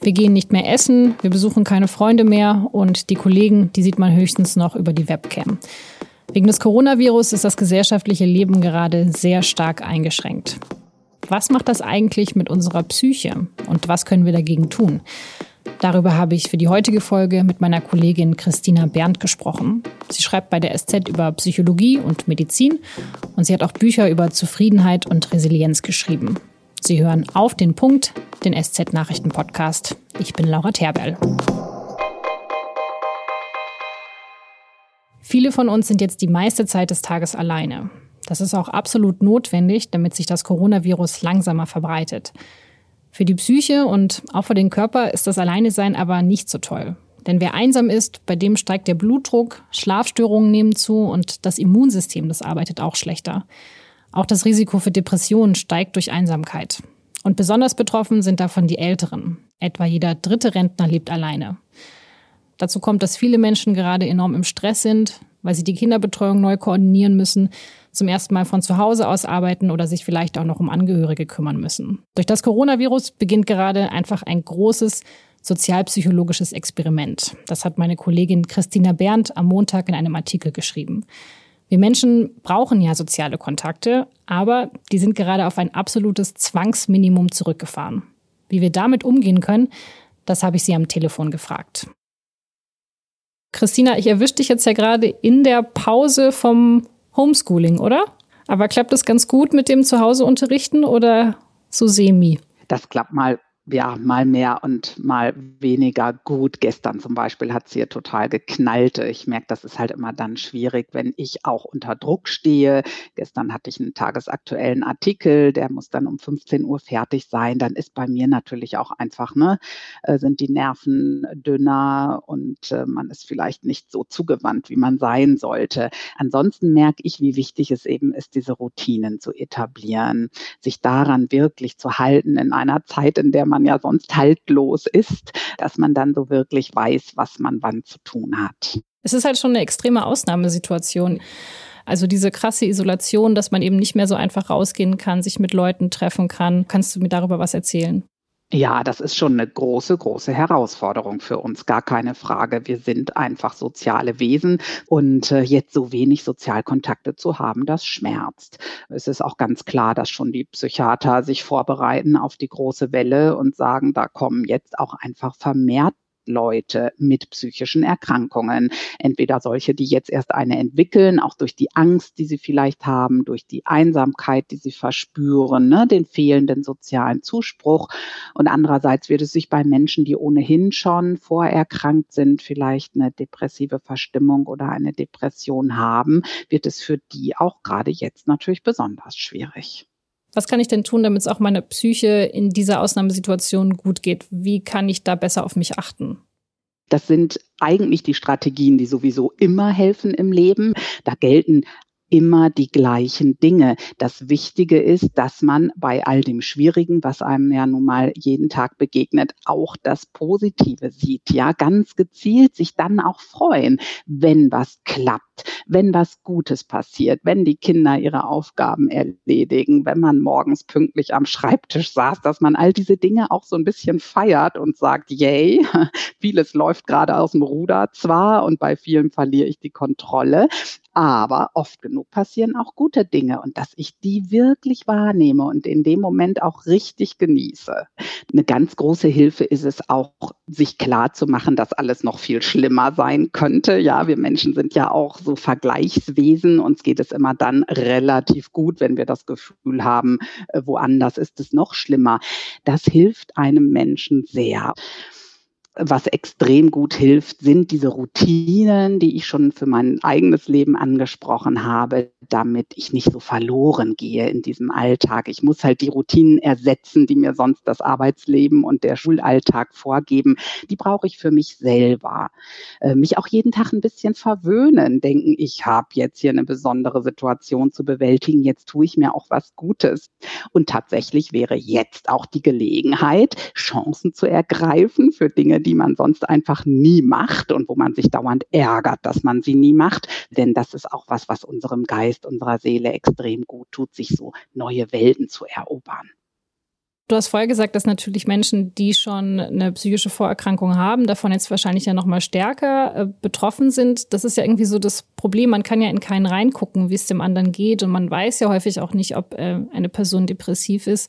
Wir gehen nicht mehr essen, wir besuchen keine Freunde mehr und die Kollegen, die sieht man höchstens noch über die Webcam. Wegen des Coronavirus ist das gesellschaftliche Leben gerade sehr stark eingeschränkt. Was macht das eigentlich mit unserer Psyche und was können wir dagegen tun? Darüber habe ich für die heutige Folge mit meiner Kollegin Christina Berndt gesprochen. Sie schreibt bei der SZ über Psychologie und Medizin und sie hat auch Bücher über Zufriedenheit und Resilienz geschrieben. Sie hören auf den Punkt, den SZ-Nachrichten-Podcast. Ich bin Laura Terberl. Viele von uns sind jetzt die meiste Zeit des Tages alleine. Das ist auch absolut notwendig, damit sich das Coronavirus langsamer verbreitet. Für die Psyche und auch für den Körper ist das Alleinesein aber nicht so toll. Denn wer einsam ist, bei dem steigt der Blutdruck, Schlafstörungen nehmen zu und das Immunsystem, das arbeitet auch schlechter. Auch das Risiko für Depressionen steigt durch Einsamkeit. Und besonders betroffen sind davon die Älteren. Etwa jeder dritte Rentner lebt alleine. Dazu kommt, dass viele Menschen gerade enorm im Stress sind, weil sie die Kinderbetreuung neu koordinieren müssen, zum ersten Mal von zu Hause aus arbeiten oder sich vielleicht auch noch um Angehörige kümmern müssen. Durch das Coronavirus beginnt gerade einfach ein großes sozialpsychologisches Experiment. Das hat meine Kollegin Christina Berndt am Montag in einem Artikel geschrieben. Wir Menschen brauchen ja soziale Kontakte, aber die sind gerade auf ein absolutes Zwangsminimum zurückgefahren. Wie wir damit umgehen können, das habe ich sie am Telefon gefragt. Christina, ich erwische dich jetzt ja gerade in der Pause vom Homeschooling, oder? Aber klappt das ganz gut mit dem Zuhauseunterrichten oder so semi? Das klappt mal ja, mal mehr und mal weniger gut. Gestern zum Beispiel hat es hier total geknallt. Ich merke, das ist halt immer dann schwierig, wenn ich auch unter Druck stehe. Gestern hatte ich einen tagesaktuellen Artikel, der muss dann um 15 Uhr fertig sein. Dann ist bei mir natürlich auch einfach, ne, äh, sind die Nerven dünner und äh, man ist vielleicht nicht so zugewandt, wie man sein sollte. Ansonsten merke ich, wie wichtig es eben ist, diese Routinen zu etablieren, sich daran wirklich zu halten in einer Zeit, in der man man ja sonst haltlos ist, dass man dann so wirklich weiß, was man wann zu tun hat. Es ist halt schon eine extreme Ausnahmesituation. Also diese krasse Isolation, dass man eben nicht mehr so einfach rausgehen kann, sich mit Leuten treffen kann. Kannst du mir darüber was erzählen? Ja, das ist schon eine große, große Herausforderung für uns, gar keine Frage. Wir sind einfach soziale Wesen und äh, jetzt so wenig Sozialkontakte zu haben, das schmerzt. Es ist auch ganz klar, dass schon die Psychiater sich vorbereiten auf die große Welle und sagen, da kommen jetzt auch einfach vermehrt Leute mit psychischen Erkrankungen. Entweder solche, die jetzt erst eine entwickeln, auch durch die Angst, die sie vielleicht haben, durch die Einsamkeit, die sie verspüren, ne, den fehlenden sozialen Zuspruch. Und andererseits wird es sich bei Menschen, die ohnehin schon vorerkrankt sind, vielleicht eine depressive Verstimmung oder eine Depression haben, wird es für die auch gerade jetzt natürlich besonders schwierig. Was kann ich denn tun, damit es auch meiner Psyche in dieser Ausnahmesituation gut geht? Wie kann ich da besser auf mich achten? Das sind eigentlich die Strategien, die sowieso immer helfen im Leben. Da gelten immer die gleichen Dinge. Das Wichtige ist, dass man bei all dem Schwierigen, was einem ja nun mal jeden Tag begegnet, auch das Positive sieht. Ja, ganz gezielt sich dann auch freuen, wenn was klappt, wenn was Gutes passiert, wenn die Kinder ihre Aufgaben erledigen, wenn man morgens pünktlich am Schreibtisch saß, dass man all diese Dinge auch so ein bisschen feiert und sagt, yay, vieles läuft gerade aus dem Ruder zwar und bei vielen verliere ich die Kontrolle, aber oft genug passieren auch gute Dinge und dass ich die wirklich wahrnehme und in dem Moment auch richtig genieße. Eine ganz große Hilfe ist es auch, sich klar zu machen, dass alles noch viel schlimmer sein könnte. Ja, wir Menschen sind ja auch so Vergleichswesen. Uns geht es immer dann relativ gut, wenn wir das Gefühl haben, äh, woanders ist es noch schlimmer. Das hilft einem Menschen sehr was extrem gut hilft, sind diese Routinen, die ich schon für mein eigenes Leben angesprochen habe, damit ich nicht so verloren gehe in diesem Alltag. Ich muss halt die Routinen ersetzen, die mir sonst das Arbeitsleben und der Schulalltag vorgeben. Die brauche ich für mich selber. Äh, mich auch jeden Tag ein bisschen verwöhnen, denken, ich habe jetzt hier eine besondere Situation zu bewältigen, jetzt tue ich mir auch was Gutes. Und tatsächlich wäre jetzt auch die Gelegenheit, Chancen zu ergreifen für Dinge, die man sonst einfach nie macht und wo man sich dauernd ärgert, dass man sie nie macht. Denn das ist auch was, was unserem Geist, unserer Seele extrem gut tut, sich so neue Welten zu erobern. Du hast vorher gesagt, dass natürlich Menschen, die schon eine psychische Vorerkrankung haben, davon jetzt wahrscheinlich ja noch mal stärker äh, betroffen sind. Das ist ja irgendwie so das Problem. Man kann ja in keinen reingucken, wie es dem anderen geht. Und man weiß ja häufig auch nicht, ob äh, eine Person depressiv ist.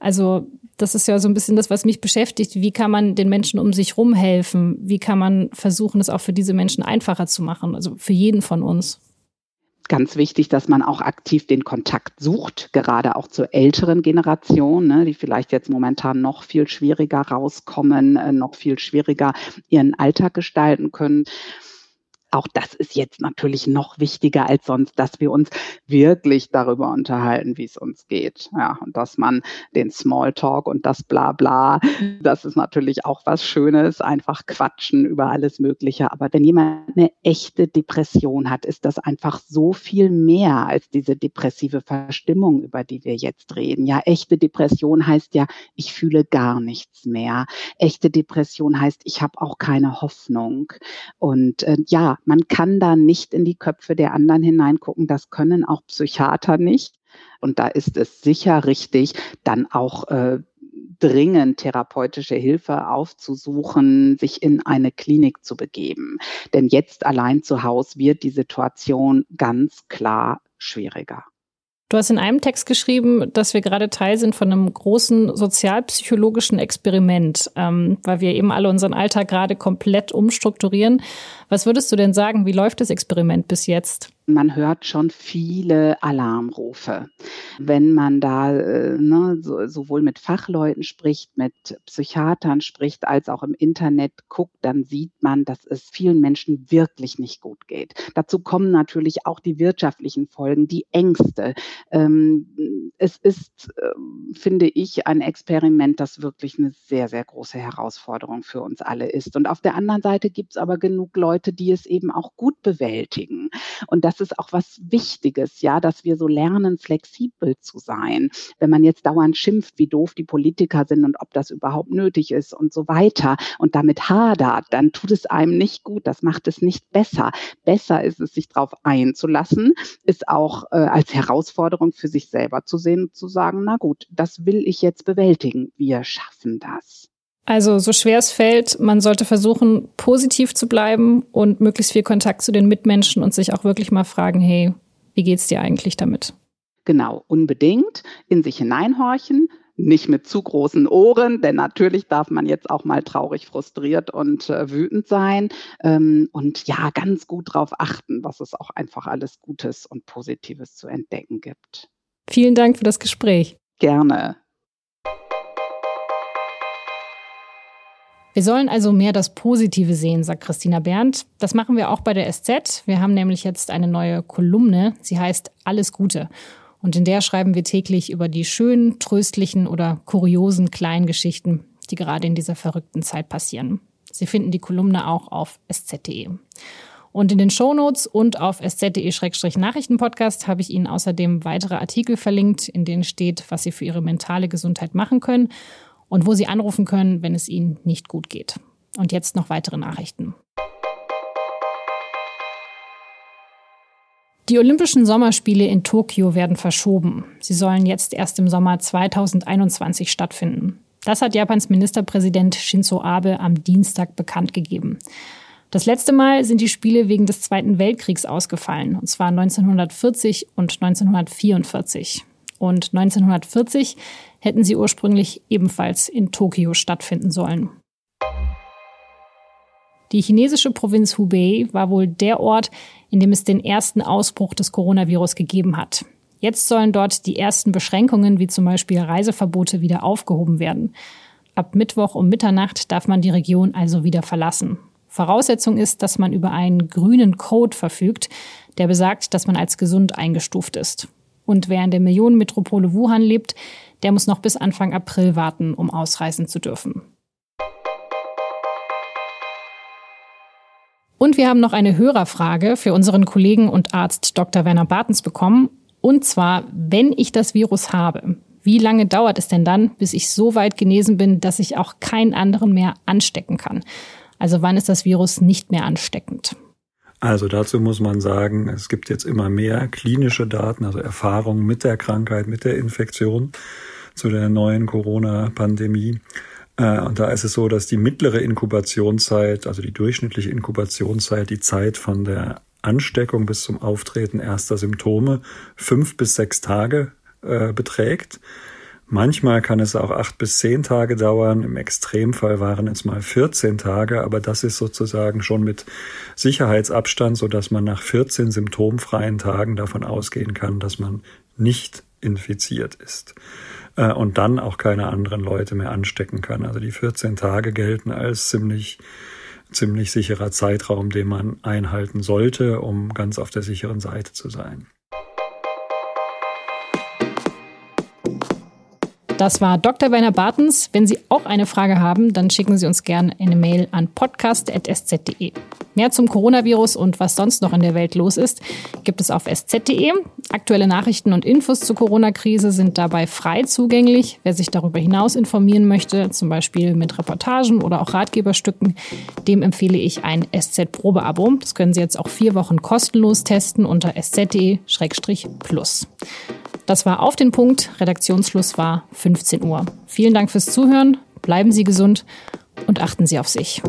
Also das ist ja so ein bisschen das, was mich beschäftigt. Wie kann man den Menschen um sich rum helfen? Wie kann man versuchen, es auch für diese Menschen einfacher zu machen? Also für jeden von uns ganz wichtig, dass man auch aktiv den Kontakt sucht, gerade auch zur älteren Generation, ne, die vielleicht jetzt momentan noch viel schwieriger rauskommen, äh, noch viel schwieriger ihren Alltag gestalten können auch das ist jetzt natürlich noch wichtiger als sonst, dass wir uns wirklich darüber unterhalten, wie es uns geht. Ja, und dass man den Smalltalk und das Blabla, das ist natürlich auch was Schönes, einfach quatschen über alles Mögliche. Aber wenn jemand eine echte Depression hat, ist das einfach so viel mehr als diese depressive Verstimmung, über die wir jetzt reden. Ja, echte Depression heißt ja, ich fühle gar nichts mehr. Echte Depression heißt, ich habe auch keine Hoffnung. Und äh, ja, man kann da nicht in die Köpfe der anderen hineingucken. Das können auch Psychiater nicht. Und da ist es sicher richtig, dann auch äh, dringend therapeutische Hilfe aufzusuchen, sich in eine Klinik zu begeben. Denn jetzt allein zu Hause wird die Situation ganz klar schwieriger. Du hast in einem Text geschrieben, dass wir gerade Teil sind von einem großen sozialpsychologischen Experiment, ähm, weil wir eben alle unseren Alltag gerade komplett umstrukturieren. Was würdest du denn sagen, wie läuft das Experiment bis jetzt? man hört schon viele Alarmrufe. Wenn man da äh, ne, so, sowohl mit Fachleuten spricht, mit Psychiatern spricht, als auch im Internet guckt, dann sieht man, dass es vielen Menschen wirklich nicht gut geht. Dazu kommen natürlich auch die wirtschaftlichen Folgen, die Ängste. Ähm, es ist, äh, finde ich, ein Experiment, das wirklich eine sehr, sehr große Herausforderung für uns alle ist. Und auf der anderen Seite gibt es aber genug Leute, die es eben auch gut bewältigen. Und das das ist auch was Wichtiges, ja, dass wir so lernen, flexibel zu sein. Wenn man jetzt dauernd schimpft, wie doof die Politiker sind und ob das überhaupt nötig ist und so weiter und damit hadert, dann tut es einem nicht gut. Das macht es nicht besser. Besser ist es, sich darauf einzulassen, ist auch äh, als Herausforderung für sich selber zu sehen und zu sagen, na gut, das will ich jetzt bewältigen. Wir schaffen das. Also so schwer es fällt, man sollte versuchen, positiv zu bleiben und möglichst viel Kontakt zu den Mitmenschen und sich auch wirklich mal fragen, hey, wie geht's dir eigentlich damit? Genau, unbedingt in sich hineinhorchen, nicht mit zu großen Ohren, denn natürlich darf man jetzt auch mal traurig, frustriert und äh, wütend sein. Ähm, und ja, ganz gut darauf achten, was es auch einfach alles Gutes und Positives zu entdecken gibt. Vielen Dank für das Gespräch. Gerne. Wir sollen also mehr das Positive sehen, sagt Christina Berndt. Das machen wir auch bei der SZ. Wir haben nämlich jetzt eine neue Kolumne. Sie heißt Alles Gute. Und in der schreiben wir täglich über die schönen, tröstlichen oder kuriosen kleinen Geschichten, die gerade in dieser verrückten Zeit passieren. Sie finden die Kolumne auch auf sz.de. Und in den Shownotes und auf sz.de-nachrichtenpodcast habe ich Ihnen außerdem weitere Artikel verlinkt, in denen steht, was Sie für Ihre mentale Gesundheit machen können und wo Sie anrufen können, wenn es Ihnen nicht gut geht. Und jetzt noch weitere Nachrichten. Die Olympischen Sommerspiele in Tokio werden verschoben. Sie sollen jetzt erst im Sommer 2021 stattfinden. Das hat Japans Ministerpräsident Shinzo Abe am Dienstag bekannt gegeben. Das letzte Mal sind die Spiele wegen des Zweiten Weltkriegs ausgefallen, und zwar 1940 und 1944. Und 1940 hätten sie ursprünglich ebenfalls in Tokio stattfinden sollen. Die chinesische Provinz Hubei war wohl der Ort, in dem es den ersten Ausbruch des Coronavirus gegeben hat. Jetzt sollen dort die ersten Beschränkungen wie zum Beispiel Reiseverbote wieder aufgehoben werden. Ab Mittwoch um Mitternacht darf man die Region also wieder verlassen. Voraussetzung ist, dass man über einen grünen Code verfügt, der besagt, dass man als gesund eingestuft ist. Und wer in der Millionenmetropole Wuhan lebt, der muss noch bis Anfang April warten, um ausreisen zu dürfen. Und wir haben noch eine Hörerfrage für unseren Kollegen und Arzt Dr. Werner Bartens bekommen. Und zwar, wenn ich das Virus habe, wie lange dauert es denn dann, bis ich so weit genesen bin, dass ich auch keinen anderen mehr anstecken kann? Also wann ist das Virus nicht mehr ansteckend? Also dazu muss man sagen, es gibt jetzt immer mehr klinische Daten, also Erfahrungen mit der Krankheit, mit der Infektion. zu der neuen Corona-Pandemie. Äh, und da ist es so, dass die mittlere Inkubationszeit, also die durchschnittliche Inkubationszeit, die Zeit von der Ansteckung bis zum Auftreten erster Symptome fünf bis sechs Tage äh, beträgt. Manchmal kann es auch acht bis zehn Tage dauern. Im Extremfall waren es mal 14 Tage, aber das ist sozusagen schon mit Sicherheitsabstand, so dass man nach 14 symptomfreien Tagen davon ausgehen kann, dass man nicht infiziert ist äh, und dann auch keine anderen Leute mehr anstecken kann. Also die 14 Tage gelten als ziemlich ziemlich sicherer Zeitraum, den man einhalten sollte, um ganz auf der sicheren Seite zu sein. Das war Dr. Werner Bartens. Wenn Sie auch eine Frage haben, dann schicken Sie uns gerne eine Mail an podcast.sz.de. Mehr zum Coronavirus und was sonst noch in der Welt los ist, gibt es auf sz.de. Aktuelle Nachrichten und Infos zur Corona-Krise sind dabei frei zugänglich. Wer sich darüber hinaus informieren möchte, zum Beispiel mit Reportagen oder auch Ratgeberstücken, dem empfehle ich ein SZ-Probeabo. Das können Sie jetzt auch vier Wochen kostenlos testen unter sz.de-plus. Das war auf den Punkt. Redaktionsschluss war 15 Uhr. Vielen Dank fürs Zuhören. Bleiben Sie gesund und achten Sie auf sich.